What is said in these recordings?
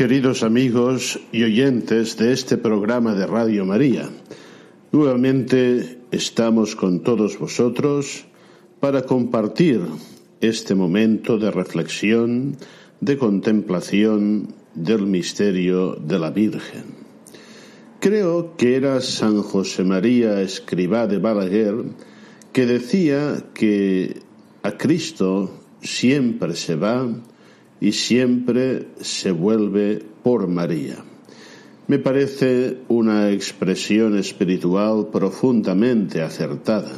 Queridos amigos y oyentes de este programa de Radio María, nuevamente estamos con todos vosotros para compartir este momento de reflexión, de contemplación del misterio de la Virgen. Creo que era San José María Escribá de Balaguer que decía que a Cristo siempre se va y siempre se vuelve por María. Me parece una expresión espiritual profundamente acertada.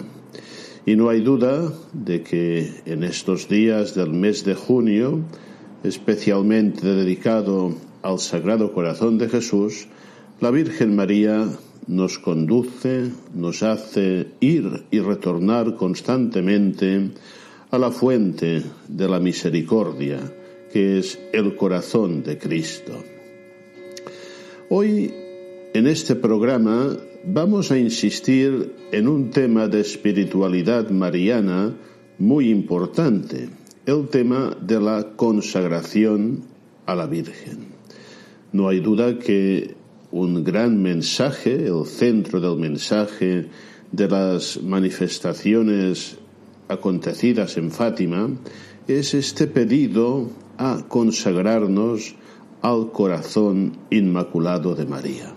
Y no hay duda de que en estos días del mes de junio, especialmente dedicado al Sagrado Corazón de Jesús, la Virgen María nos conduce, nos hace ir y retornar constantemente a la fuente de la misericordia, que es el corazón de Cristo. Hoy, en este programa, vamos a insistir en un tema de espiritualidad mariana muy importante, el tema de la consagración a la Virgen. No hay duda que un gran mensaje, el centro del mensaje de las manifestaciones acontecidas en Fátima, es este pedido a consagrarnos al corazón inmaculado de María.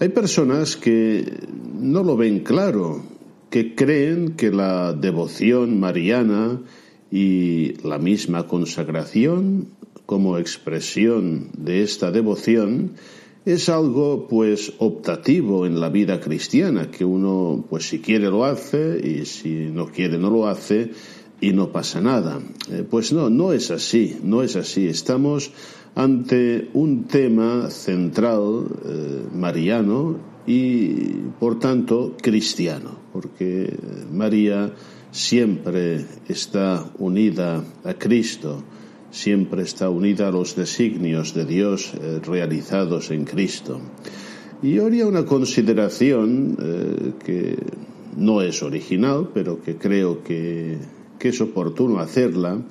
Hay personas que no lo ven claro, que creen que la devoción mariana y la misma consagración como expresión de esta devoción es algo pues optativo en la vida cristiana, que uno pues si quiere lo hace y si no quiere no lo hace y no pasa nada. Eh, pues no, no es así, no es así. Estamos ante un tema central eh, mariano y por tanto cristiano, porque María siempre está unida a Cristo, siempre está unida a los designios de Dios eh, realizados en Cristo. Y haría una consideración eh, que no es original, pero que creo que, que es oportuno hacerla,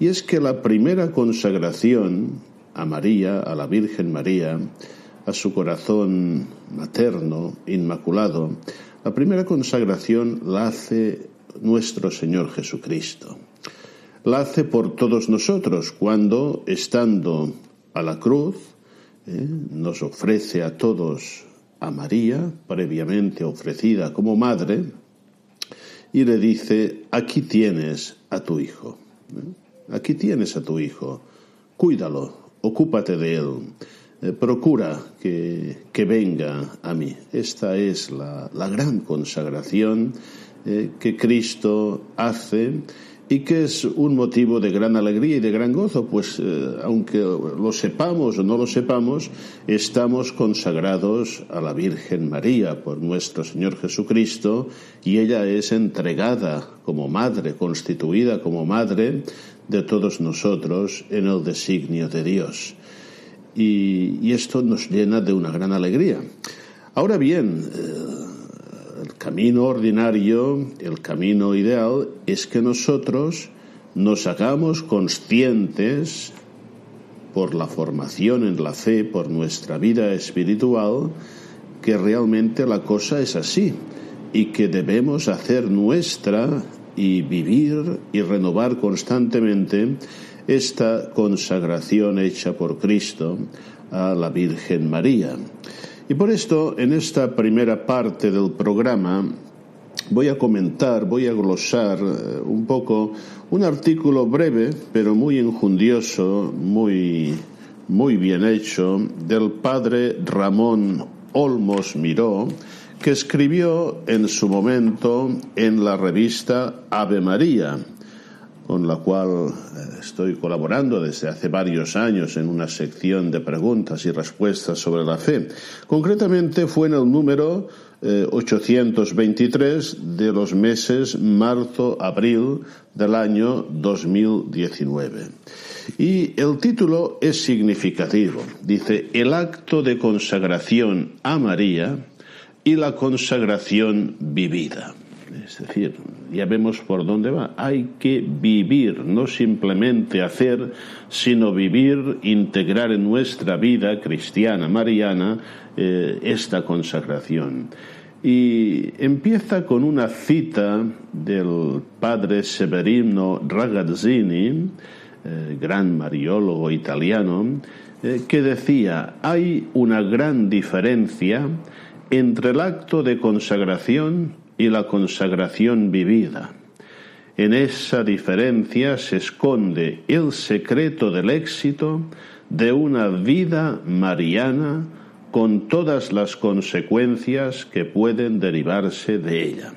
y es que la primera consagración a María, a la Virgen María, a su corazón materno, inmaculado, la primera consagración la hace nuestro Señor Jesucristo. La hace por todos nosotros cuando, estando a la cruz, eh, nos ofrece a todos a María, previamente ofrecida como madre, y le dice, aquí tienes a tu hijo, ¿eh? aquí tienes a tu hijo, cuídalo, ocúpate de él, eh, procura que, que, venga a mí. Esta es la, la gran consagración eh, que Cristo hace y que es un motivo de gran alegría y de gran gozo, pues eh, aunque lo sepamos o no lo sepamos, estamos consagrados a la Virgen María por nuestro Señor Jesucristo y ella es entregada como madre, constituida como madre de todos nosotros en el designio de Dios. Y, esto nos llena de una gran alegría. Ahora bien, eh, el camino ordinario, el camino ideal, es que nosotros nos hagamos conscientes por la formación en la fe, por nuestra vida espiritual, que realmente la cosa es así y que debemos hacer nuestra y vivir y renovar constantemente esta consagración hecha por Cristo a la Virgen María. Y por esto, en esta primera parte del programa, voy a comentar, voy a glosar eh, un poco un artículo breve, pero muy injundioso, muy, muy bien hecho, del padre Ramón Olmos Miró, que escribió en su momento en la revista Ave María, con la cual eh, estoy colaborando desde hace varios años en una sección de preguntas y respuestas sobre la fe. Concretamente fue en el número 823 eh, de los meses marzo-abril del año 2019. Y el título es significativo. Dice, el acto de consagración a María y la consagración vivida. Es decir, ya vemos por dónde va. Hay que vivir, no simplemente hacer, sino vivir, integrar en nuestra vida cristiana, mariana, eh, esta consagración. Y empieza con una cita del padre Severino Ragazzini, eh, gran mariólogo italiano, eh, que decía, hay una gran diferencia entre el acto de consagración y la consagración vivida. En esa diferencia se esconde el secreto del éxito de una vida mariana con todas las consecuencias que pueden derivarse de ella.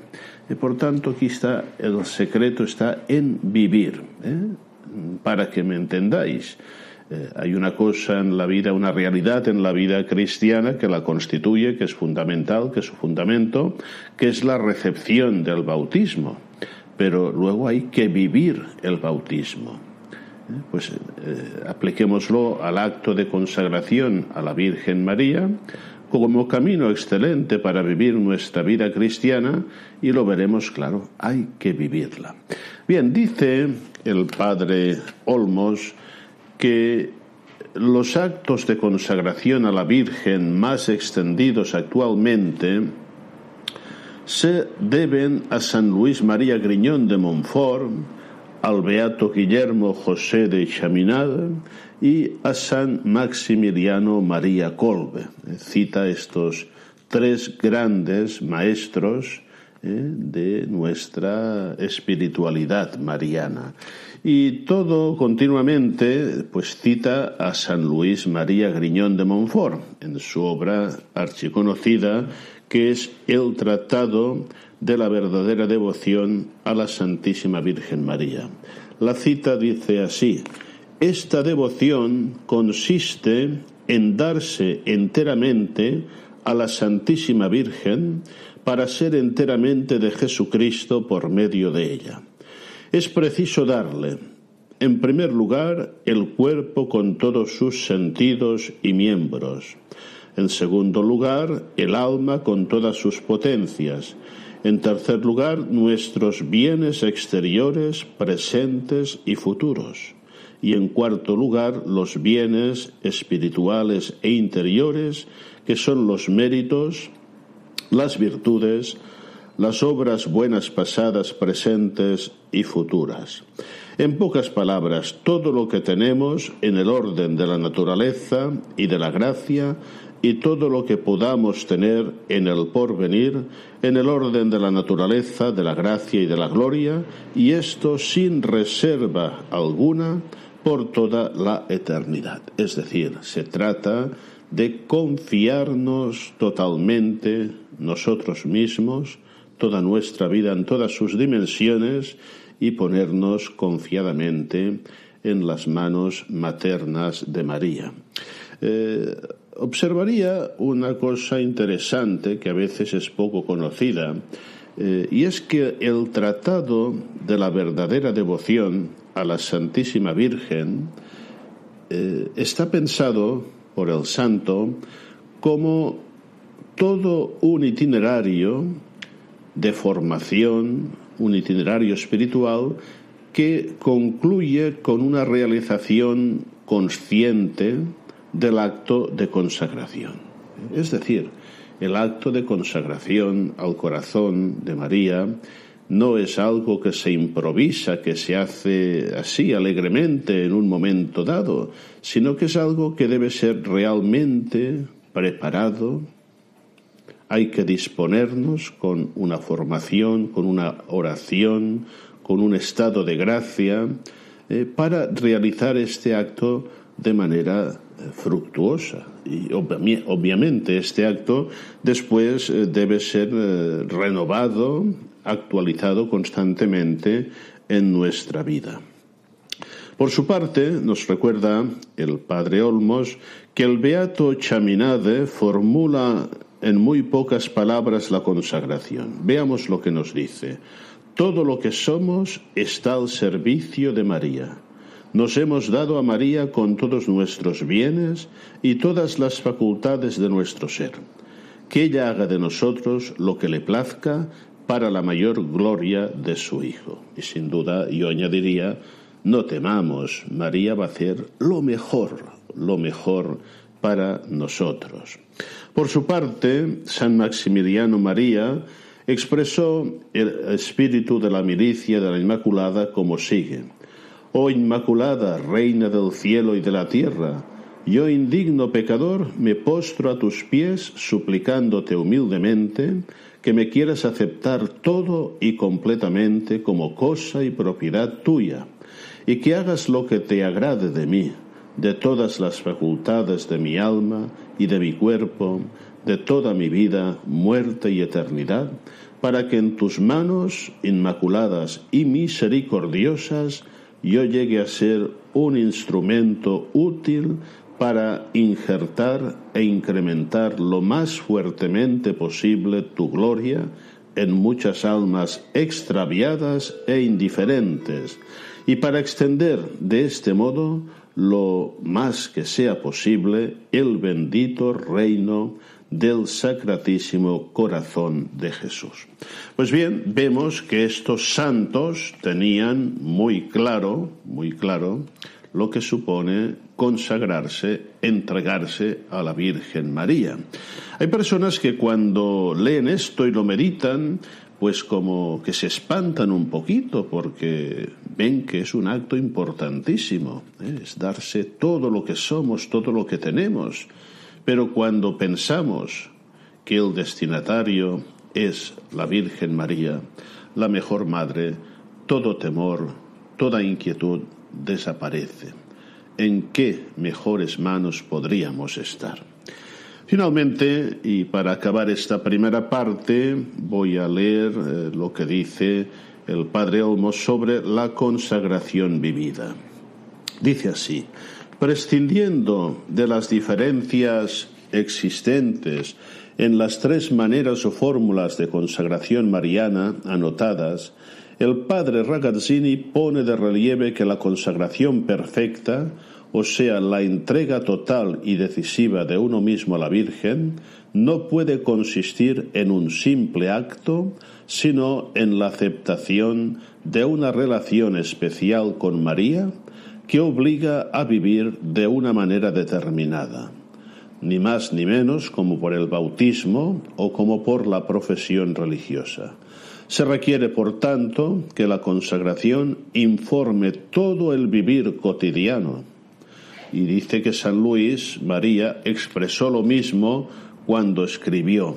Y por tanto, aquí está el secreto está en vivir, ¿eh? para que me entendáis. Eh, hay una cosa en la vida, una realidad en la vida cristiana que la constituye, que es fundamental, que es su fundamento, que es la recepción del bautismo. Pero luego hay que vivir el bautismo. Eh, pues eh, apliquémoslo al acto de consagración a la Virgen María como camino excelente para vivir nuestra vida cristiana y lo veremos claro, hay que vivirla. Bien, dice el padre Olmos, que los actos de consagración a la Virgen más extendidos actualmente se deben a San Luis María Griñón de Montfort, al Beato Guillermo José de Chaminade y a San Maximiliano María Colbe. Cita estos tres grandes maestros eh, de nuestra espiritualidad mariana. Y todo continuamente pues cita a San Luis María Griñón de Montfort en su obra archiconocida que es El Tratado de la verdadera devoción a la Santísima Virgen María. La cita dice así: Esta devoción consiste en darse enteramente a la Santísima Virgen para ser enteramente de Jesucristo por medio de ella es preciso darle, en primer lugar, el cuerpo con todos sus sentidos y miembros. En segundo lugar, el alma con todas sus potencias. En tercer lugar, nuestros bienes exteriores, presentes y futuros. Y en cuarto lugar, los bienes espirituales e interiores, que son los méritos, las virtudes, las obras buenas pasadas, presentes y futuras. En pocas palabras, todo lo que tenemos en el orden de la naturaleza y de la gracia y todo lo que podamos tener en el porvenir, en el orden de la naturaleza, de la gracia y de la gloria, y esto sin reserva alguna por toda la eternidad. Es decir, se trata de confiarnos totalmente nosotros mismos, toda nuestra vida en todas sus dimensiones y ponernos confiadamente en las manos maternas de María. Eh, observaría una cosa interesante que a veces es poco conocida, eh, y es que el tratado de la verdadera devoción a la Santísima Virgen eh, está pensado por el santo como todo un itinerario de formación, un itinerario espiritual que concluye con una realización consciente del acto de consagración. Es decir, el acto de consagración al corazón de María no es algo que se improvisa, que se hace así alegremente en un momento dado, sino que es algo que debe ser realmente preparado, hay que disponernos con una formación, con una oración, con un estado de gracia, eh, para realizar este acto de manera eh, fructuosa. Y obviamente este acto después eh, debe ser renovado, actualizado constantemente en nuestra vida. Por su parte, nos recuerda el padre Olmos que el beato Chaminade formula en muy pocas palabras la consagración. Veamos lo que nos dice. Todo lo que somos está al servicio de María. Nos hemos dado a María con todos nuestros bienes y todas las facultades de nuestro ser. Que ella haga de nosotros lo que le plazca para la mayor gloria de su Hijo. Y sin duda yo añadiría, no temamos, María va a hacer lo mejor, lo mejor para nosotros. Por su parte, San Maximiliano María expresó el espíritu de la milicia de la Inmaculada como sigue. Oh Inmaculada, Reina del cielo y de la tierra, yo indigno pecador me postro a tus pies suplicándote humildemente que me quieras aceptar todo y completamente como cosa y propiedad tuya, y que hagas lo que te agrade de mí, de todas las facultades de mi alma y de mi cuerpo, de toda mi vida, muerte y eternidad, para que en tus manos inmaculadas y misericordiosas yo llegue a ser un instrumento útil para injertar e incrementar lo más fuertemente posible tu gloria en muchas almas extraviadas e indiferentes, y para extender de este modo lo más que sea posible el bendito reino del Sacratísimo Corazón de Jesús. Pues bien, vemos que estos santos tenían muy claro, muy claro, lo que supone consagrarse, entregarse a la Virgen María. Hay personas que cuando leen esto y lo meditan, pues como que se espantan un poquito porque ven que es un acto importantísimo, ¿eh? es darse todo lo que somos, todo lo que tenemos. Pero cuando pensamos que el destinatario es la Virgen María, la mejor madre, todo temor, toda inquietud desaparece. ¿En qué mejores manos podríamos estar? Finalmente, y para acabar esta primera parte, voy a leer eh, lo que dice el Padre Olmos sobre la consagración vivida. Dice así, prescindiendo de las diferencias existentes en las tres maneras o fórmulas de consagración mariana anotadas, el padre Ragazzini pone de relieve que la consagración perfecta o sea, la entrega total y decisiva de uno mismo a la Virgen, no puede consistir en un simple acto, sino en la aceptación de una relación especial con María que obliga a vivir de una manera determinada, ni más ni menos como por el bautismo o como por la profesión religiosa. Se requiere, por tanto, que la consagración informe todo el vivir cotidiano, y dice que San Luis María expresó lo mismo cuando escribió.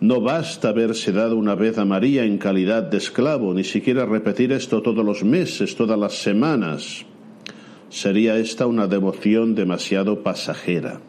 No basta haberse dado una vez a María en calidad de esclavo, ni siquiera repetir esto todos los meses, todas las semanas. Sería esta una devoción demasiado pasajera.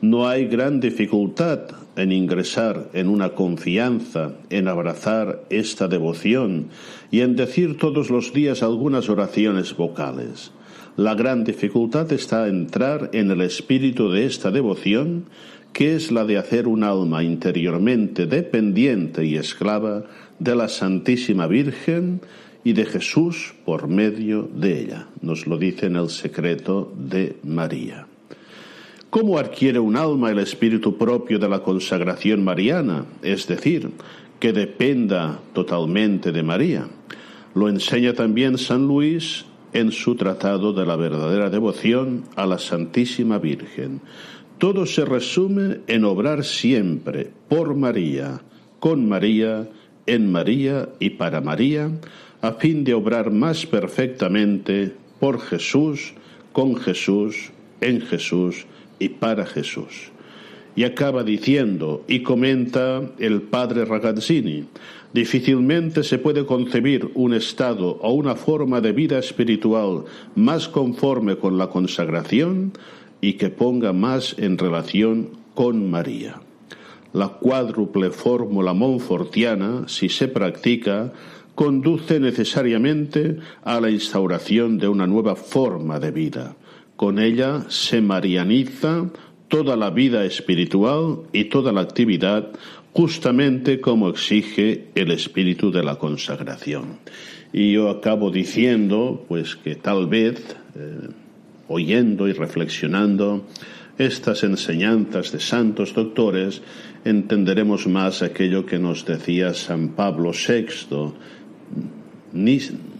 No hay gran dificultad en ingresar en una confianza, en abrazar esta devoción y en decir todos los días algunas oraciones vocales. La gran dificultad está en entrar en el espíritu de esta devoción, que es la de hacer un alma interiormente dependiente y esclava de la Santísima Virgen y de Jesús por medio de ella. Nos lo dice en el secreto de María. ¿Cómo adquiere un alma el espíritu propio de la consagración mariana? Es decir, que dependa totalmente de María. Lo enseña también San Luis en su tratado de la verdadera devoción a la Santísima Virgen. Todo se resume en obrar siempre por María, con María, en María y para María, a fin de obrar más perfectamente por Jesús, con Jesús, en Jesús y para Jesús. Y acaba diciendo, y comenta el padre Ragazzini, difícilmente se puede concebir un estado o una forma de vida espiritual más conforme con la consagración y que ponga más en relación con María. La cuádruple fórmula monfortiana, si se practica, conduce necesariamente a la instauración de una nueva forma de vida. Con ella se marianiza toda la vida espiritual y toda la actividad justamente como exige el espíritu de la consagración. Y yo acabo diciendo, pues que tal vez, eh, oyendo y reflexionando estas enseñanzas de santos doctores, entenderemos más aquello que nos decía San Pablo VI,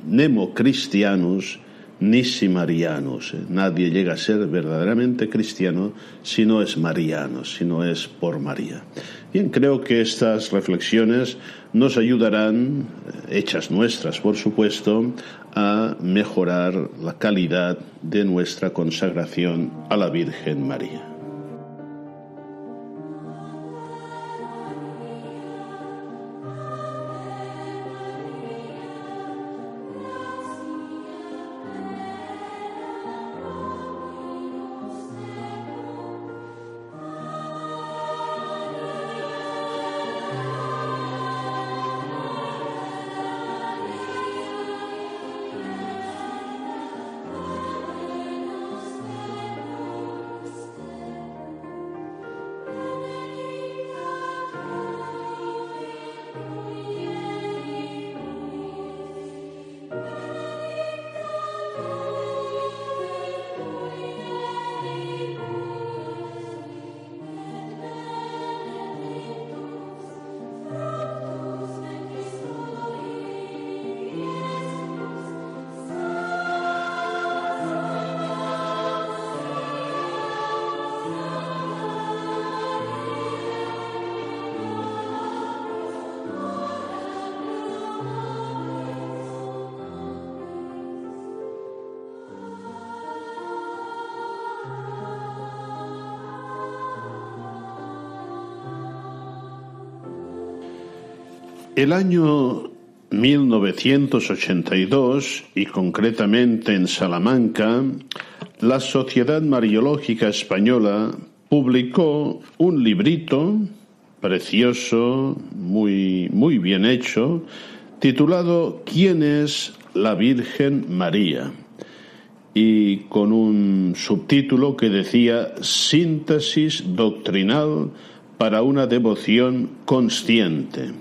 nemo cristianus, nisi marianus. Nadie llega a ser verdaderamente cristiano si no es mariano, si no es por María. Bien, creo que estas reflexiones nos ayudarán, eh, hechas nuestras por supuesto, a mejorar la calidad de nuestra consagración a la Virgen María. El año 1982, y concretamente en Salamanca, la Sociedad Mariológica Española publicó un librito precioso, muy, muy bien hecho, titulado ¿Quién es la Virgen María? y con un subtítulo que decía Síntesis doctrinal para una devoción consciente.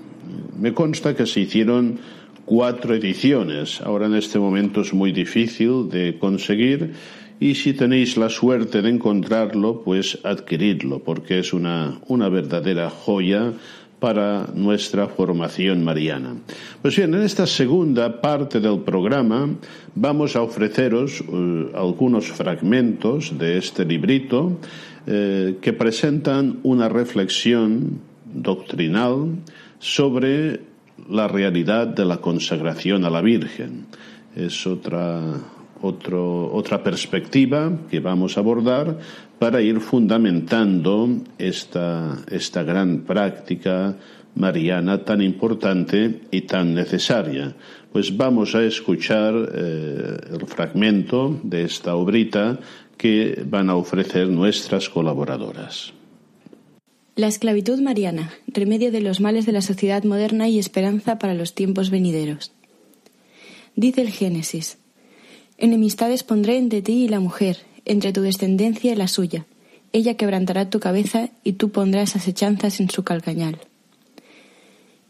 Me consta que se hicieron cuatro ediciones. Ahora en este momento es muy difícil de conseguir y si tenéis la suerte de encontrarlo, pues adquiridlo, porque es una, una verdadera joya para nuestra formación mariana. Pues bien, en esta segunda parte del programa vamos a ofreceros eh, algunos fragmentos de este librito eh, que presentan una reflexión doctrinal sobre la realidad de la consagración a la Virgen. Es otra, otra perspectiva que vamos a abordar para ir fundamentando esta, esta gran práctica mariana tan importante y tan necesaria. Pues vamos a escuchar eh, el fragmento de esta obrita que van a ofrecer nuestras colaboradoras. La esclavitud mariana, remedio de los males de la sociedad moderna y esperanza para los tiempos venideros. Dice el Génesis, Enemistades pondré entre ti y la mujer, entre tu descendencia y la suya. Ella quebrantará tu cabeza y tú pondrás asechanzas en su calcañal.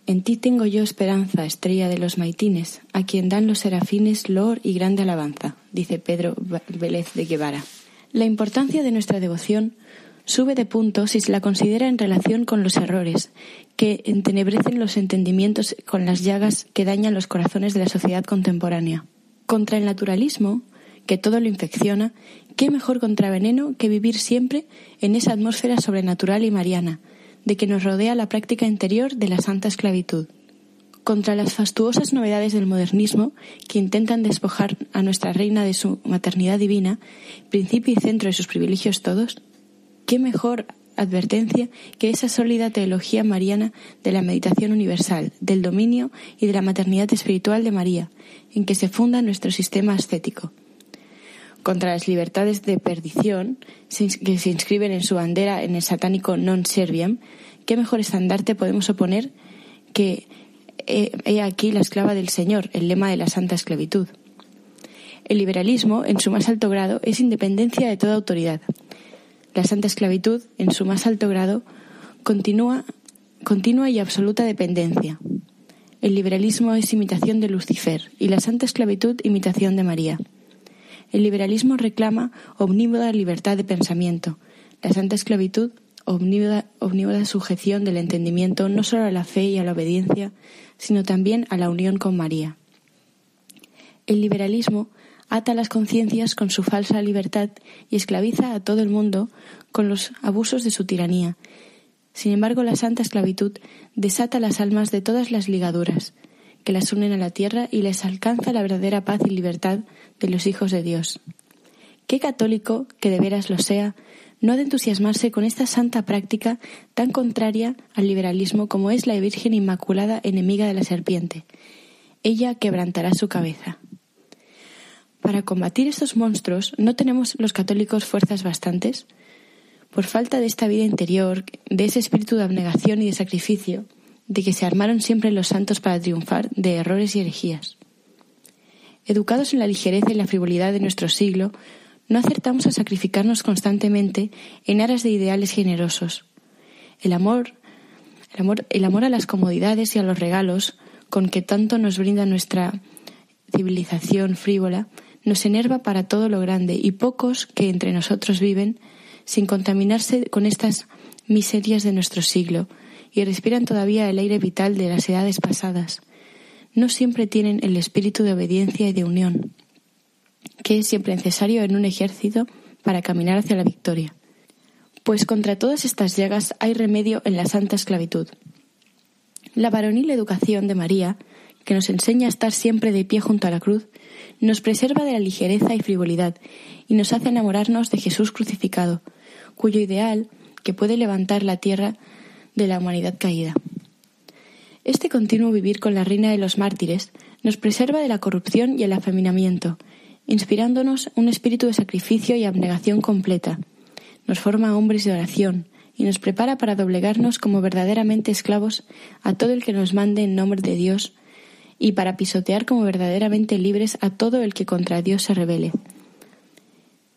En ti tengo yo esperanza, estrella de los maitines, a quien dan los serafines loor y grande alabanza, dice Pedro Vélez de Guevara. La importancia de nuestra devoción sube de punto si se la considera en relación con los errores que entenebrecen los entendimientos con las llagas que dañan los corazones de la sociedad contemporánea. Contra el naturalismo, que todo lo infecciona, qué mejor contraveneno que vivir siempre en esa atmósfera sobrenatural y mariana, de que nos rodea la práctica interior de la santa esclavitud. Contra las fastuosas novedades del modernismo que intentan despojar a nuestra reina de su maternidad divina, principio y centro de sus privilegios todos, ¿qué mejor advertencia que esa sólida teología mariana de la meditación universal, del dominio y de la maternidad espiritual de María, en que se funda nuestro sistema ascético. Contra las libertades de perdición que se inscriben en su bandera en el satánico non serviam, ¿qué mejor estandarte podemos oponer que he aquí la esclava del Señor, el lema de la santa esclavitud? El liberalismo, en su más alto grado, es independencia de toda autoridad, la santa esclavitud, en su más alto grado, continúa, continua y absoluta dependencia. El liberalismo es imitación de Lucifer y la santa esclavitud imitación de María. El liberalismo reclama omnívoda libertad de pensamiento. La santa esclavitud omnívoda, omnívoda sujeción del entendimiento no solo a la fe y a la obediencia, sino también a la unión con María. El liberalismo ata las conciencias con su falsa libertad y esclaviza a todo el mundo con los abusos de su tiranía. Sin embargo, la santa esclavitud desata las almas de todas las ligaduras que las unen a la tierra y les alcanza la verdadera paz y libertad de los hijos de Dios. ¿Qué católico, que de veras lo sea, no ha de entusiasmarse con esta santa práctica tan contraria al liberalismo como es la Virgen Inmaculada enemiga de la serpiente? Ella quebrantará su cabeza. Para combatir estos monstruos, ¿no tenemos los católicos fuerzas bastantes? Por falta de esta vida interior, de ese espíritu de abnegación y de sacrificio, de que se armaron siempre los santos para triunfar de errores y herejías. Educados en la ligereza y la frivolidad de nuestro siglo, no acertamos a sacrificarnos constantemente en aras de ideales generosos. El amor, el amor, el amor a las comodidades y a los regalos con que tanto nos brinda nuestra civilización frívola nos enerva para todo lo grande y pocos que entre nosotros viven sin contaminarse con estas miserias de nuestro siglo y respiran todavía el aire vital de las edades pasadas, no siempre tienen el espíritu de obediencia y de unión, que es siempre necesario en un ejército para caminar hacia la victoria. Pues contra todas estas llagas hay remedio en la santa esclavitud. La varonil educación de María, que nos enseña a estar siempre de pie junto a la cruz, nos preserva de la ligereza y frivolidad y nos hace enamorarnos de Jesús crucificado, cuyo ideal que puede levantar la tierra de la humanidad caída. Este continuo vivir con la reina de los mártires nos preserva de la corrupción y el afeminamiento, inspirándonos un espíritu de sacrificio y abnegación completa. Nos forma hombres de oración y nos prepara para doblegarnos como verdaderamente esclavos a todo el que nos mande en nombre de Dios y para pisotear como verdaderamente libres a todo el que contra Dios se rebele.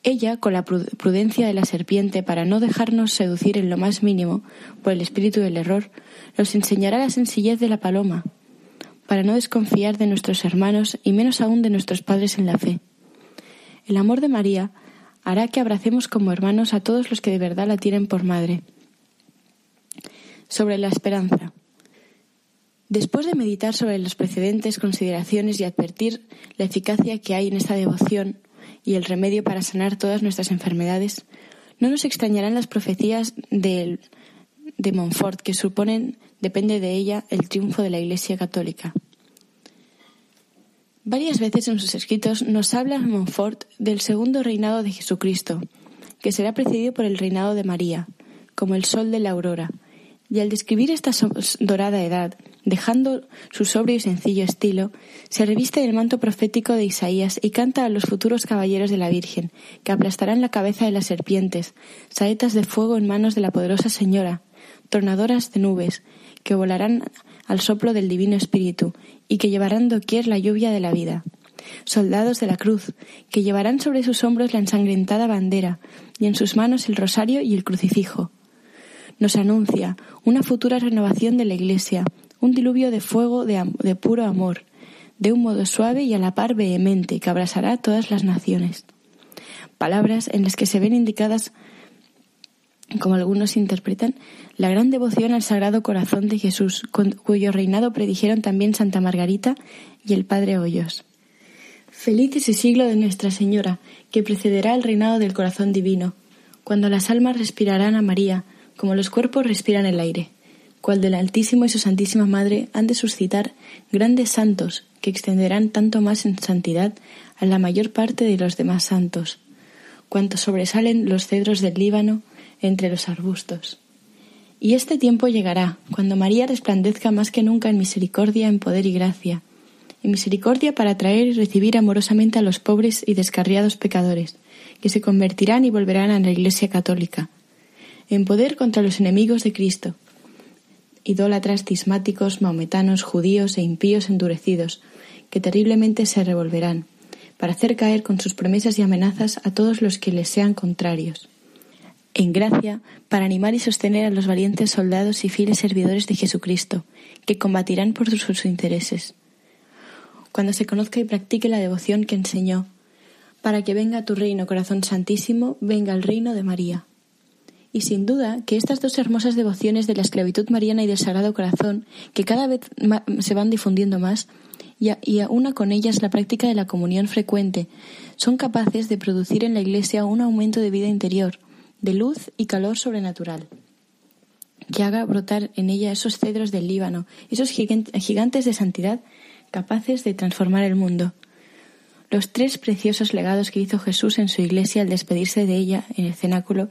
Ella, con la prudencia de la serpiente, para no dejarnos seducir en lo más mínimo por el espíritu del error, nos enseñará la sencillez de la paloma, para no desconfiar de nuestros hermanos y menos aún de nuestros padres en la fe. El amor de María hará que abracemos como hermanos a todos los que de verdad la tienen por madre. Sobre la esperanza. Después de meditar sobre las precedentes consideraciones y advertir la eficacia que hay en esta devoción y el remedio para sanar todas nuestras enfermedades, no nos extrañarán las profecías de, de Montfort que suponen, depende de ella, el triunfo de la Iglesia Católica. Varias veces en sus escritos nos habla Montfort del segundo reinado de Jesucristo, que será precedido por el reinado de María, como el sol de la aurora, y al describir esta dorada edad, dejando su sobrio y sencillo estilo, se reviste del manto profético de Isaías y canta a los futuros caballeros de la Virgen, que aplastarán la cabeza de las serpientes, saetas de fuego en manos de la poderosa Señora, tornadoras de nubes, que volarán al soplo del Divino Espíritu, y que llevarán doquier la lluvia de la vida. Soldados de la cruz, que llevarán sobre sus hombros la ensangrentada bandera, y en sus manos el rosario y el crucifijo nos anuncia una futura renovación de la Iglesia, un diluvio de fuego de, puro amor, de un modo suave y a la par vehemente que abrasará todas las naciones. Palabras en las que se ven indicadas, como algunos interpretan, la gran devoción al Sagrado Corazón de Jesús, cuyo reinado predijeron también Santa Margarita y el Padre Hoyos. Feliz ese siglo de Nuestra Señora, que precederá el reinado del Corazón Divino, cuando las almas respirarán a María, como los cuerpos respiran el aire, cual del Altísimo y su Santísima Madre han de suscitar grandes santos que extenderán tanto más en santidad a la mayor parte de los demás santos, cuanto sobresalen los cedros del Líbano entre los arbustos. Y este tiempo llegará, cuando María resplandezca más que nunca en misericordia, en poder y gracia, en misericordia para atraer y recibir amorosamente a los pobres y descarriados pecadores, que se convertirán y volverán a la Iglesia católica, en poder contra los enemigos de Cristo, idólatras, tismáticos, maometanos, judíos e impíos endurecidos, que terriblemente se revolverán, para hacer caer con sus promesas y amenazas a todos los que les sean contrarios. En gracia, para animar y sostener a los valientes soldados y fieles servidores de Jesucristo, que combatirán por sus intereses. Cuando se conozca y practique la devoción que enseñó, para que venga tu reino, corazón santísimo, venga el reino de María. Y sin duda que estas dos hermosas devociones de la esclavitud mariana y del Sagrado Corazón, que cada vez se van difundiendo más, y, a, una con ellas la práctica de la comunión frecuente, son capaces de producir en la Iglesia un aumento de vida interior, de luz y calor sobrenatural, que haga brotar en ella esos cedros del Líbano, esos gigantes de santidad capaces de transformar el mundo. Los tres preciosos legados que hizo Jesús en su iglesia al despedirse de ella en el cenáculo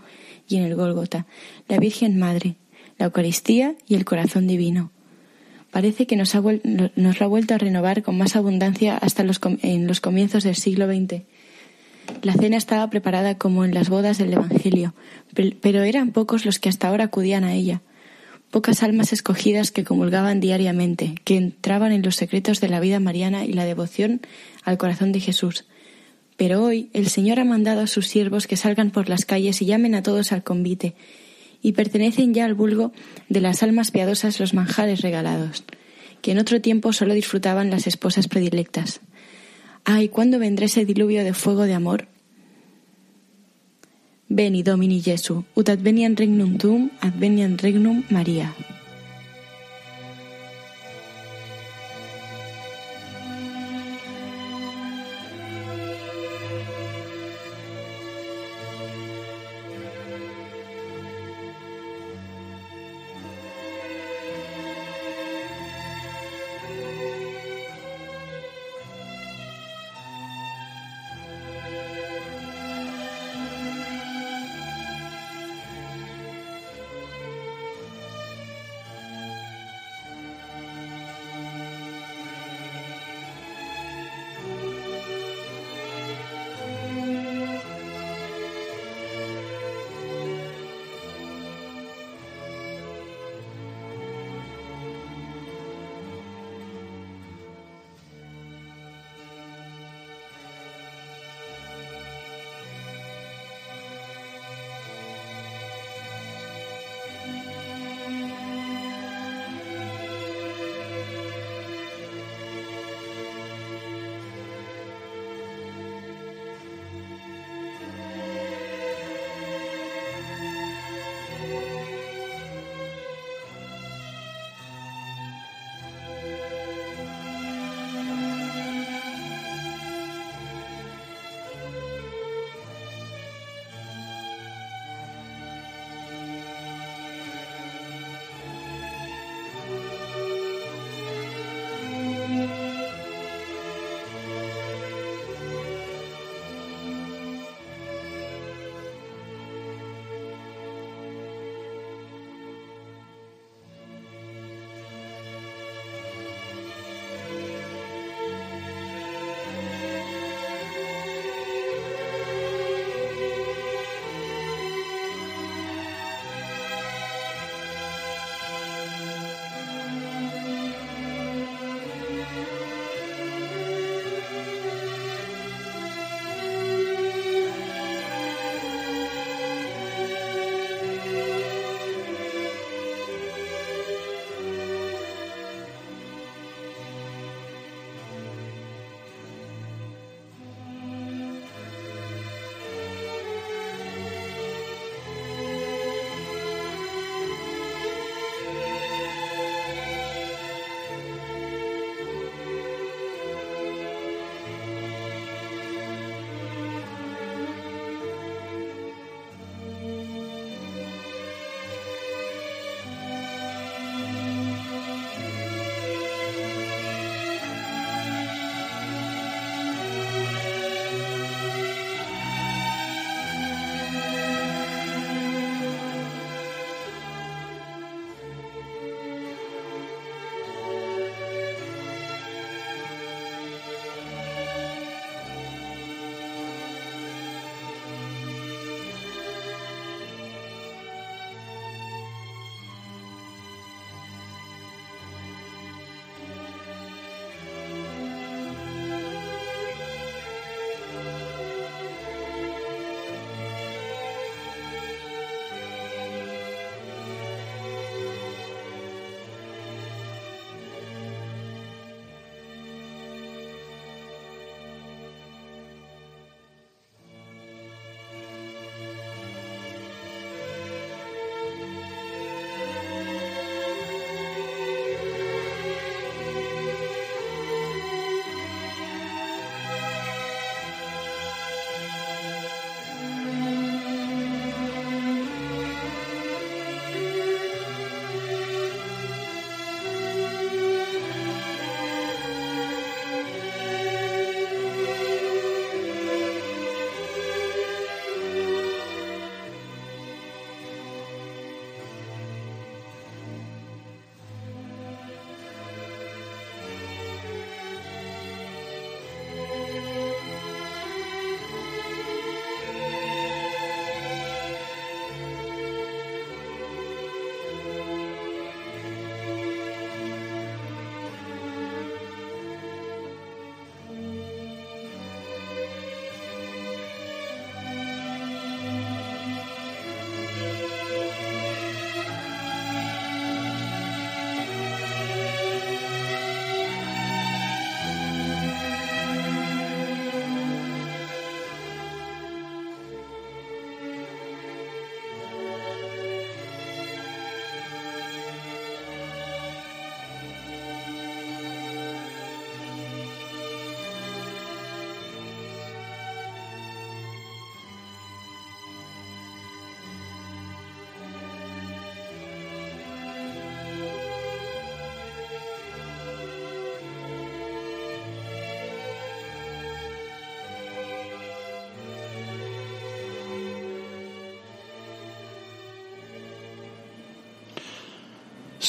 y en el Gólgota, la Virgen Madre, la Eucaristía y el corazón divino parece que nos, ha ha vuelto a renovar con más abundancia hasta los en los comienzos del siglo XX. La cena estaba preparada como en las bodas del Evangelio, pero eran pocos los que hasta ahora acudían a ella, pocas almas escogidas que comulgaban diariamente, que entraban en los secretos de la vida mariana y la devoción al corazón de Jesús. Pero hoy el Señor ha mandado a sus siervos que salgan por las calles y llamen a todos al convite, y pertenecen ya al vulgo de las almas piadosas los manjares regalados, que en otro tiempo solo disfrutaban las esposas predilectas. Ay, ¿cuándo vendrá ese diluvio de fuego de amor? Veni Domini Jesu, ut advenian regnum tuum, advenian regnum Maria.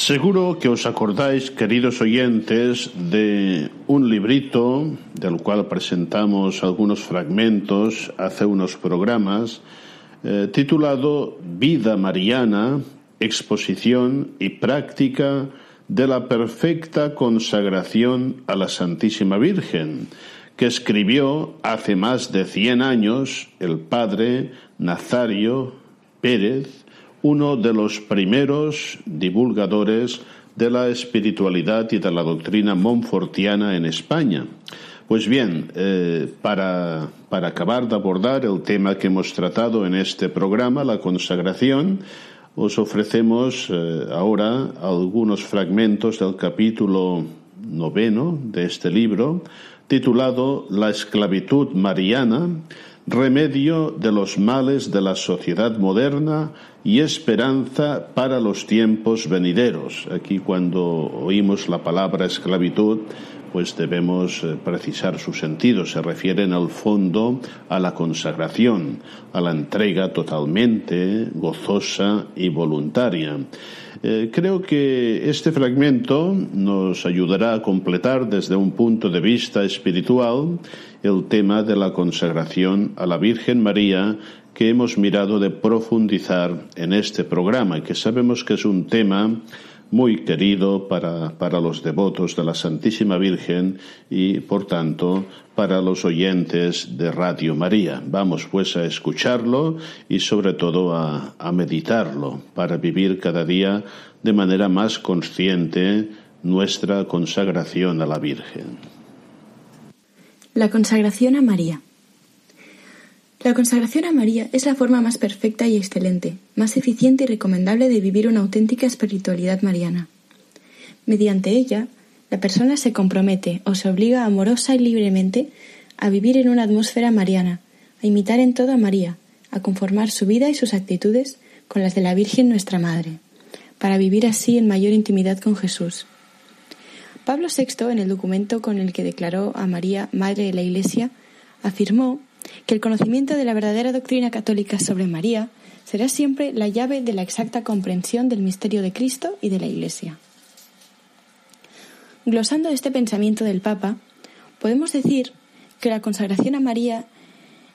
Seguro que os acordáis, queridos oyentes, de un librito del cual presentamos algunos fragmentos hace unos programas, eh, titulado Vida Mariana, Exposición y Práctica de la Perfecta Consagración a la Santísima Virgen, que escribió hace más de cien años el padre Nazario Pérez, uno de los primeros divulgadores de la espiritualidad y de la doctrina monfortiana en España. Pues bien, eh, para, para acabar de abordar el tema que hemos tratado en este programa, la consagración, os ofrecemos eh, ahora algunos fragmentos del capítulo noveno de este libro, titulado La esclavitud mariana, remedio de los males de la sociedad moderna y esperanza para los tiempos venideros. Aquí cuando oímos la palabra esclavitud, pues debemos eh, precisar su sentido. Se refiere en el fondo a la consagración, a la entrega totalmente gozosa y voluntaria. Eh, creo que este fragmento nos ayudará a completar desde un punto de vista espiritual el tema de la consagración a la Virgen María que hemos mirado de profundizar en este programa que sabemos que es un tema muy querido para, para, los devotos de la Santísima Virgen y, por tanto, para los oyentes de Radio María. Vamos pues a escucharlo y sobre todo a, a meditarlo para vivir cada día de manera más consciente nuestra consagración a la Virgen. La consagración a María. La consagración a María es la forma más perfecta y excelente, más eficiente y recomendable de vivir una auténtica espiritualidad mariana. Mediante ella, la persona se compromete o se obliga amorosa y libremente a vivir en una atmósfera mariana, a imitar en todo a María, a conformar su vida y sus actitudes con las de la Virgen nuestra Madre, para vivir así en mayor intimidad con Jesús. Pablo VI, en el documento con el que declaró a María Madre de la Iglesia, afirmó que el conocimiento de la verdadera doctrina católica sobre María será siempre la llave de la exacta comprensión del misterio de Cristo y de la Iglesia. Glosando este pensamiento del Papa, podemos decir que la consagración a María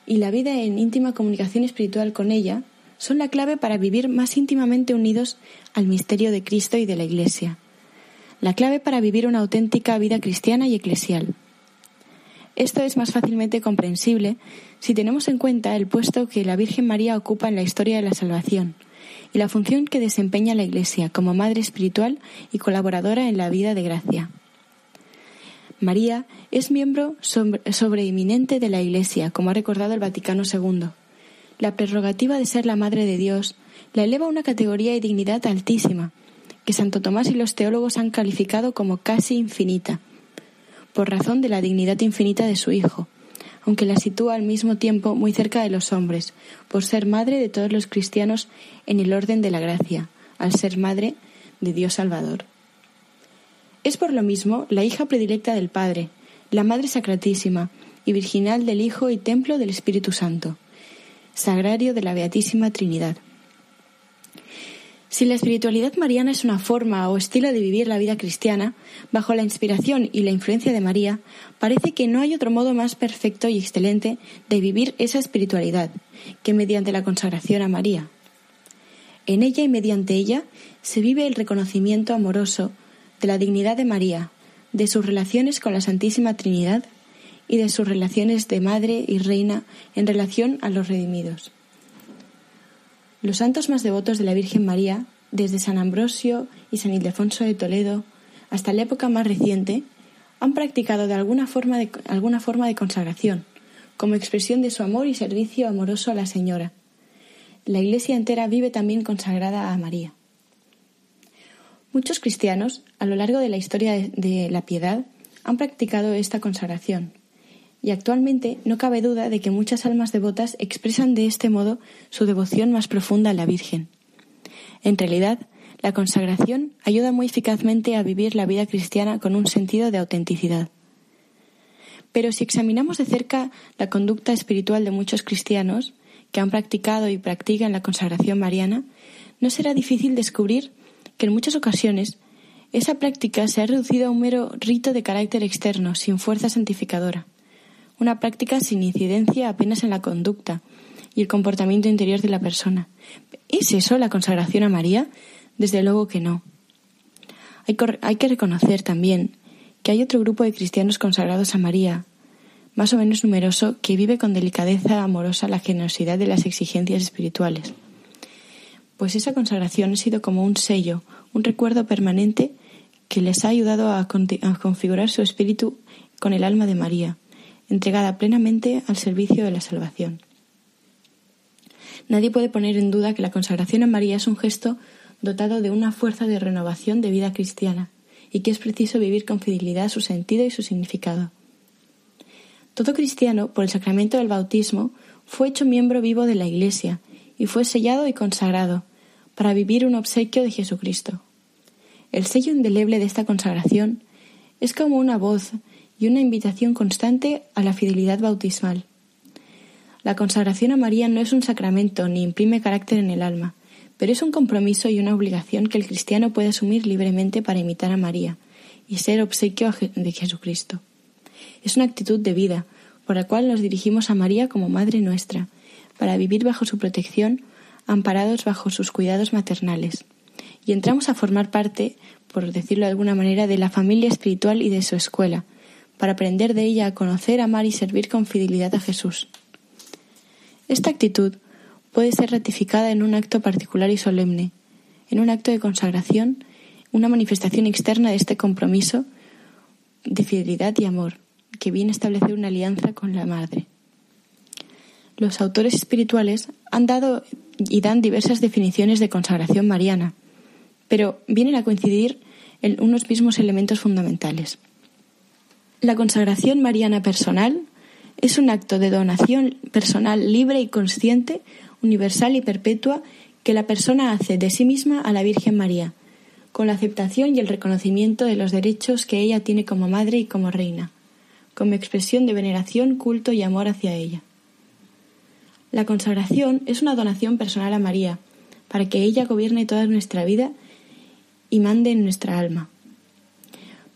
y la vida en íntima comunicación espiritual con ella son la clave para vivir más íntimamente unidos al misterio de Cristo y de la Iglesia, la clave para vivir una auténtica vida cristiana y eclesial. Esto es más fácilmente comprensible si tenemos en cuenta el puesto que la Virgen María ocupa en la historia de la salvación y la función que desempeña la Iglesia como madre espiritual y colaboradora en la vida de gracia. María es miembro sobreeminente de la Iglesia, como ha recordado el Vaticano II. La prerrogativa de ser la Madre de Dios la eleva a una categoría y dignidad altísima, que Santo Tomás y los teólogos han calificado como casi infinita por razón de la dignidad infinita de su Hijo, aunque la sitúa al mismo tiempo muy cerca de los hombres, por ser madre de todos los cristianos en el orden de la gracia, al ser madre de Dios Salvador. Es por lo mismo la hija predilecta del Padre, la Madre Sacratísima y virginal del Hijo y templo del Espíritu Santo, sagrario de la Beatísima Trinidad. Si la espiritualidad mariana es una forma o estilo de vivir la vida cristiana, bajo la inspiración y la influencia de María, parece que no hay otro modo más perfecto y excelente de vivir esa espiritualidad que mediante la consagración a María. En ella y mediante ella se vive el reconocimiento amoroso de la dignidad de María, de sus relaciones con la Santísima Trinidad y de sus relaciones de madre y reina en relación a los redimidos. Los santos más devotos de la Virgen María, desde San Ambrosio y San Ildefonso de Toledo hasta la época más reciente, han practicado de alguna forma de, alguna forma de consagración, como expresión de su amor y servicio amoroso a la Señora. La Iglesia entera vive también consagrada a María. Muchos cristianos, a lo largo de la historia de la piedad, han practicado esta consagración, y actualmente no cabe duda de que muchas almas devotas expresan de este modo su devoción más profunda a la Virgen. En realidad, la consagración ayuda muy eficazmente a vivir la vida cristiana con un sentido de autenticidad. Pero si examinamos de cerca la conducta espiritual de muchos cristianos que han practicado y practican la consagración mariana, no será difícil descubrir que en muchas ocasiones esa práctica se ha reducido a un mero rito de carácter externo, sin fuerza santificadora, una práctica sin incidencia apenas en la conducta y el comportamiento interior de la persona. ¿Es eso la consagración a María? Desde luego que no. Hay, que reconocer también que hay otro grupo de cristianos consagrados a María, más o menos numeroso, que vive con delicadeza amorosa la generosidad de las exigencias espirituales. Pues esa consagración ha sido como un sello, un recuerdo permanente que les ha ayudado a, configurar su espíritu con el alma de María, entregada plenamente al servicio de la salvación. Nadie puede poner en duda que la consagración a María es un gesto dotado de una fuerza de renovación de vida cristiana y que es preciso vivir con fidelidad su sentido y su significado. Todo cristiano, por el sacramento del bautismo, fue hecho miembro vivo de la Iglesia y fue sellado y consagrado para vivir un obsequio de Jesucristo. El sello indeleble de esta consagración es como una voz y una invitación constante a la fidelidad bautismal. La consagración a María no es un sacramento ni imprime carácter en el alma, pero es un compromiso y una obligación que el cristiano puede asumir libremente para imitar a María y ser obsequio de Jesucristo. Es una actitud de vida por la cual nos dirigimos a María como Madre nuestra, para vivir bajo su protección, amparados bajo sus cuidados maternales. Y entramos a formar parte, por decirlo de alguna manera, de la familia espiritual y de su escuela, para aprender de ella a conocer, amar y servir con fidelidad a Jesús. Esta actitud puede ser ratificada en un acto particular y solemne, en un acto de consagración, una manifestación externa de este compromiso de fidelidad y amor, que viene a establecer una alianza con la Madre. Los autores espirituales han dado y dan diversas definiciones de consagración mariana, pero vienen a coincidir en unos mismos elementos fundamentales. La consagración mariana personal es un acto de donación personal libre y consciente universal y perpetua que la persona hace de sí misma a la Virgen María, con la aceptación y el reconocimiento de los derechos que ella tiene como madre y como reina, como expresión de veneración, culto y amor hacia ella. La consagración es una donación personal a María, para que ella gobierne toda nuestra vida y mande en nuestra alma.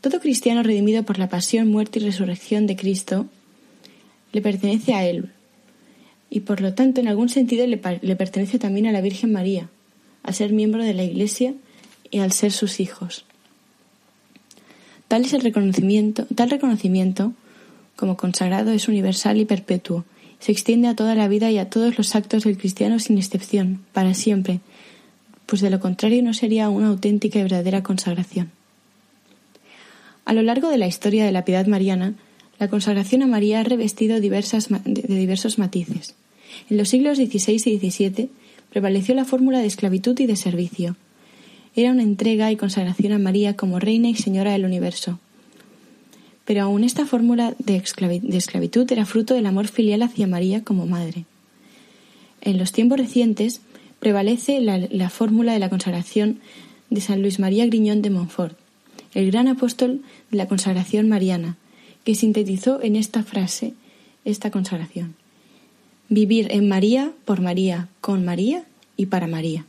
Todo cristiano redimido por la pasión, muerte y resurrección de Cristo le pertenece a Él, y por lo tanto en algún sentido le, pertenece también a la Virgen María, al ser miembro de la Iglesia y al ser sus hijos. Tal es el reconocimiento, tal reconocimiento como consagrado es universal y perpetuo, se extiende a toda la vida y a todos los actos del cristiano sin excepción, para siempre, pues de lo contrario no sería una auténtica y verdadera consagración. A lo largo de la historia de la piedad mariana, la consagración a María ha revestido diversas, de diversos matices. En los siglos XVI y XVII prevaleció la fórmula de esclavitud y de servicio. Era una entrega y consagración a María como reina y señora del universo. Pero aún esta fórmula de, esclavitud era fruto del amor filial hacia María como madre. En los tiempos recientes prevalece la, la fórmula de la consagración de San Luis María Griñón de Montfort, el gran apóstol de la consagración mariana, que sintetizó en esta frase esta consagración. Vivir en María, por María, con María y para María.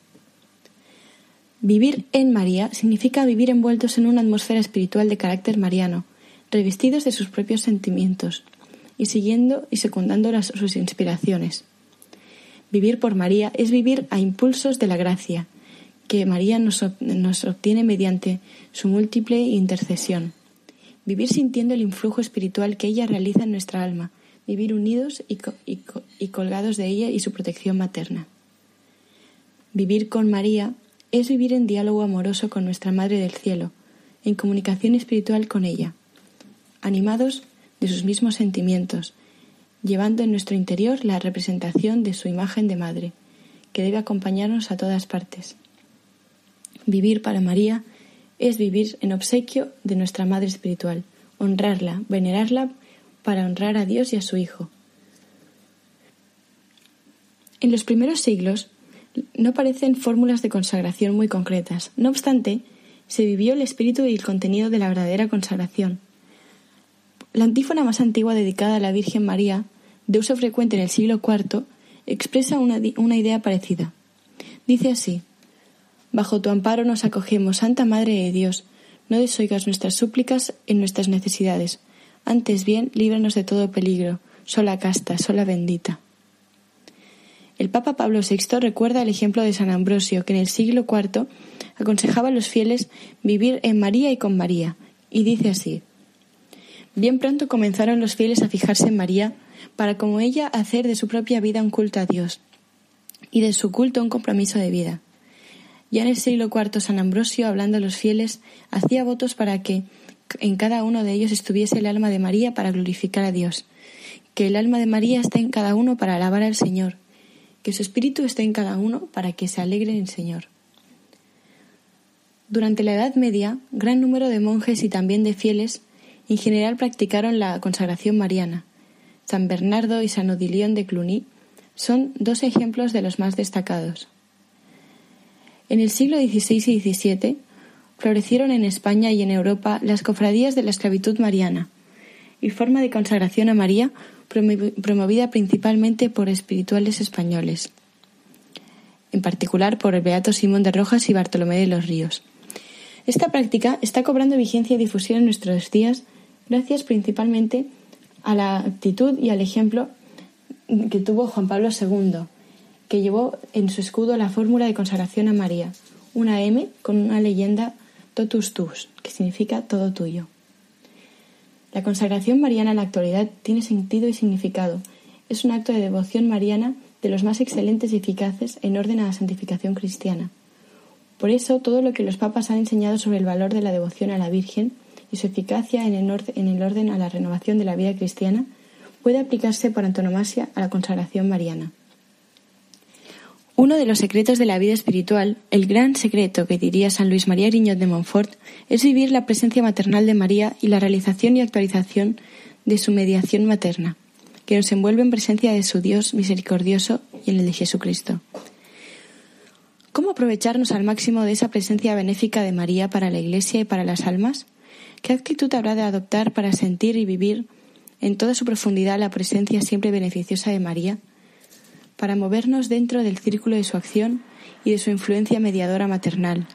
Vivir en María significa vivir envueltos en una atmósfera espiritual de carácter mariano, revestidos de sus propios sentimientos y siguiendo y secundando sus inspiraciones. Vivir por María es vivir a impulsos de la gracia, que María nos, obtiene mediante su múltiple intercesión. Vivir sintiendo el influjo espiritual que ella realiza en nuestra alma, vivir unidos y, colgados de ella y su protección materna. Vivir con María es vivir en diálogo amoroso con nuestra Madre del Cielo, en comunicación espiritual con ella, animados de sus mismos sentimientos, llevando en nuestro interior la representación de su imagen de Madre, que debe acompañarnos a todas partes. Vivir para María es vivir en obsequio de nuestra Madre Espiritual, honrarla, venerarla para honrar a Dios y a su Hijo. En los primeros siglos no parecen fórmulas de consagración muy concretas. No obstante, se vivió el espíritu y el contenido de la verdadera consagración. La antífona más antigua dedicada a la Virgen María, de uso frecuente en el siglo IV, expresa una, una idea parecida. Dice así, Bajo tu amparo nos acogemos, Santa Madre de Dios. No desoigas nuestras súplicas en nuestras necesidades. Antes bien, líbranos de todo peligro. Sola casta, sola bendita. El Papa Pablo VI recuerda el ejemplo de San Ambrosio, que en el siglo IV aconsejaba a los fieles vivir en María y con María, y dice así Bien pronto comenzaron los fieles a fijarse en María, para como ella hacer de su propia vida un culto a Dios, y de su culto un compromiso de vida. Ya en el siglo IV San Ambrosio, hablando a los fieles, hacía votos para que en cada uno de ellos estuviese el alma de María para glorificar a Dios, que el alma de María esté en cada uno para alabar al Señor, que su espíritu esté en cada uno para que se alegre en el Señor. Durante la Edad Media, gran número de monjes y también de fieles en general practicaron la consagración mariana. San Bernardo y San Odilión de Cluny son dos ejemplos de los más destacados. En el siglo XVI y XVII florecieron en España y en Europa las cofradías de la esclavitud mariana y forma de consagración a María promovida principalmente por espirituales españoles, en particular por el Beato Simón de Rojas y Bartolomé de los Ríos. Esta práctica está cobrando vigencia y difusión en nuestros días gracias principalmente a la actitud y al ejemplo que tuvo Juan Pablo II, que llevó en su escudo la fórmula de consagración a María, una M con una leyenda totus tus, que significa todo tuyo. La consagración mariana en la actualidad tiene sentido y significado. Es un acto de devoción mariana de los más excelentes y eficaces en orden a la santificación cristiana. Por eso, todo lo que los papas han enseñado sobre el valor de la devoción a la Virgen y su eficacia en el, orden a la renovación de la vida cristiana puede aplicarse por antonomasia a la consagración mariana. Uno de los secretos de la vida espiritual, el gran secreto que diría San Luis María Griñot de Montfort, es vivir la presencia maternal de María y la realización y actualización de su mediación materna, que nos envuelve en presencia de su Dios misericordioso y en el de Jesucristo. ¿Cómo aprovecharnos al máximo de esa presencia benéfica de María para la Iglesia y para las almas? ¿Qué actitud habrá de adoptar para sentir y vivir en toda su profundidad la presencia siempre beneficiosa de María? Para movernos dentro del círculo de su acción y de su influencia mediadora maternal,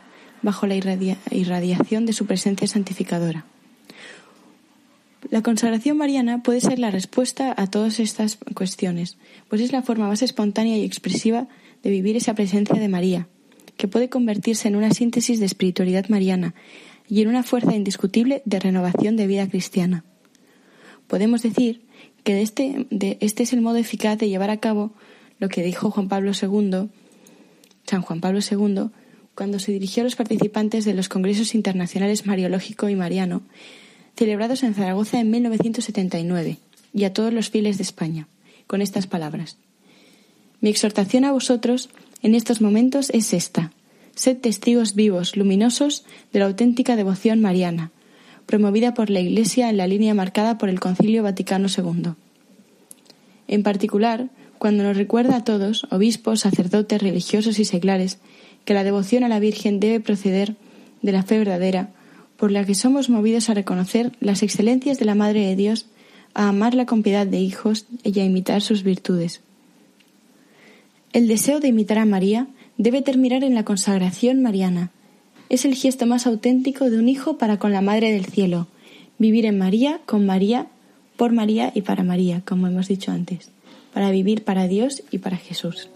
bajo la irradiación de su presencia santificadora. La consagración mariana puede ser la respuesta a todas estas cuestiones, pues es la forma más espontánea y expresiva de vivir esa presencia de María, que puede convertirse en una síntesis de espiritualidad mariana y en una fuerza indiscutible de renovación de vida cristiana. Podemos decir que este, este es el modo eficaz de llevar a cabo lo que dijo Juan Pablo II, San Juan Pablo II, cuando se dirigió a los participantes de los Congresos Internacionales Mariológico y Mariano, celebrados en Zaragoza en 1979, y a todos los fieles de España, con estas palabras. Mi exhortación a vosotros en estos momentos es esta. Sed testigos vivos, luminosos, de la auténtica devoción mariana, promovida por la Iglesia en la línea marcada por el Concilio Vaticano II. En particular, cuando nos recuerda a todos, obispos, sacerdotes, religiosos y seglares, que la devoción a la Virgen debe proceder de la fe verdadera, por la que somos movidos a reconocer las excelencias de la Madre de Dios, a amarla con piedad de hijos y a imitar sus virtudes. El deseo de imitar a María debe terminar en la consagración mariana. Es el gesto más auténtico de un hijo para con la Madre del Cielo, vivir en María, con María, por María y para María, como hemos dicho antes para vivir para Dios y para Jesús.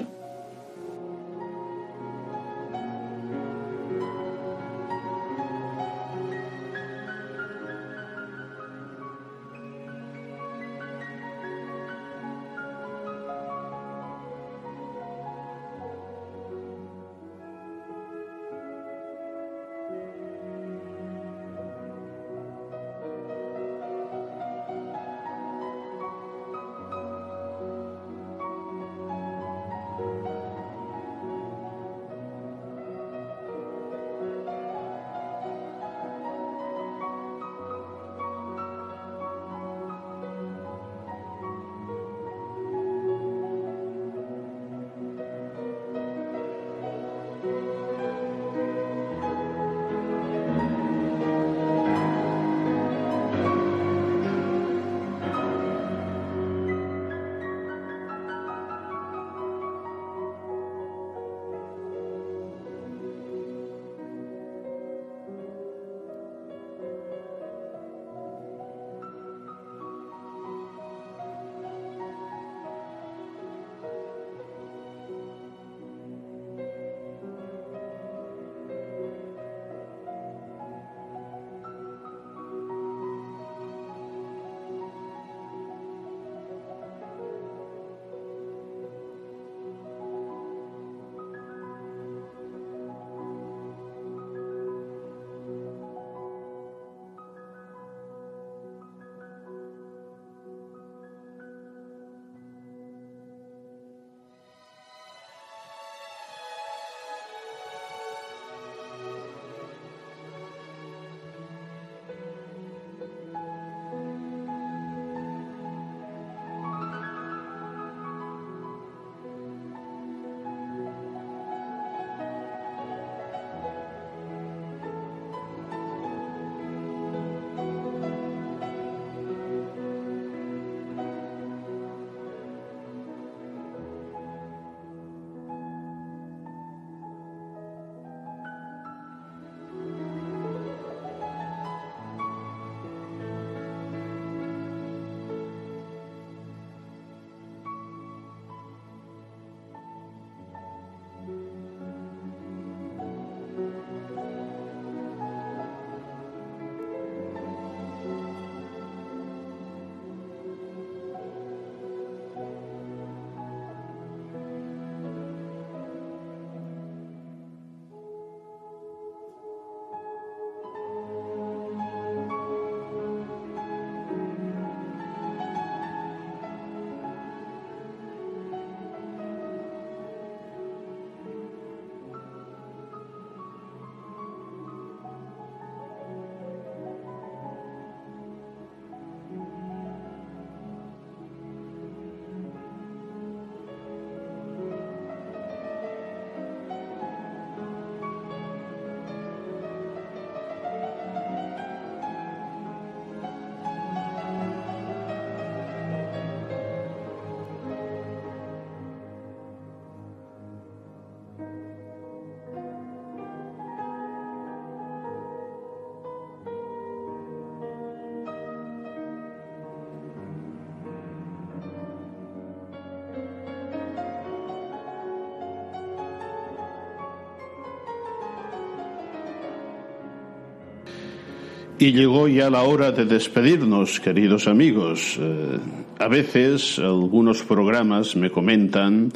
Y llegó ya la hora de despedirnos, queridos amigos. Eh, a veces algunos programas me comentan,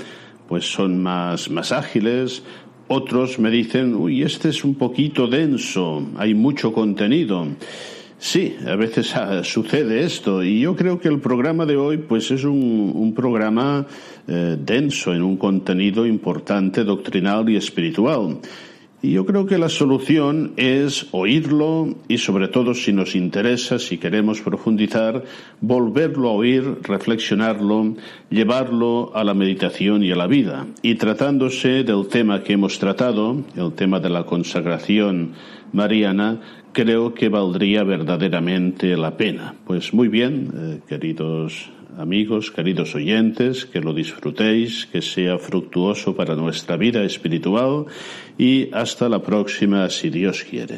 pues son más, más ágiles, otros me dicen, uy, este es un poquito denso, hay mucho contenido. Sí, a veces sucede esto y yo creo que el programa de hoy pues es un, un programa eh, denso en un contenido importante doctrinal y espiritual. Y yo creo que la solución es oírlo y sobre todo si nos interesa, si queremos profundizar, volverlo a oír, reflexionarlo, llevarlo a la meditación y a la vida. Y tratándose del tema que hemos tratado, el tema de la consagración mariana, creo que valdría verdaderamente la pena. Pues muy bien, eh, queridos amigos, queridos oyentes, que lo disfrutéis, que sea fructuoso para nuestra vida espiritual y hasta la próxima si Dios quiere.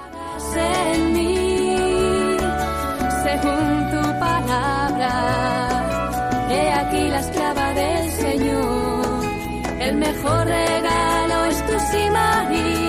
El mejor regalo es tu sí,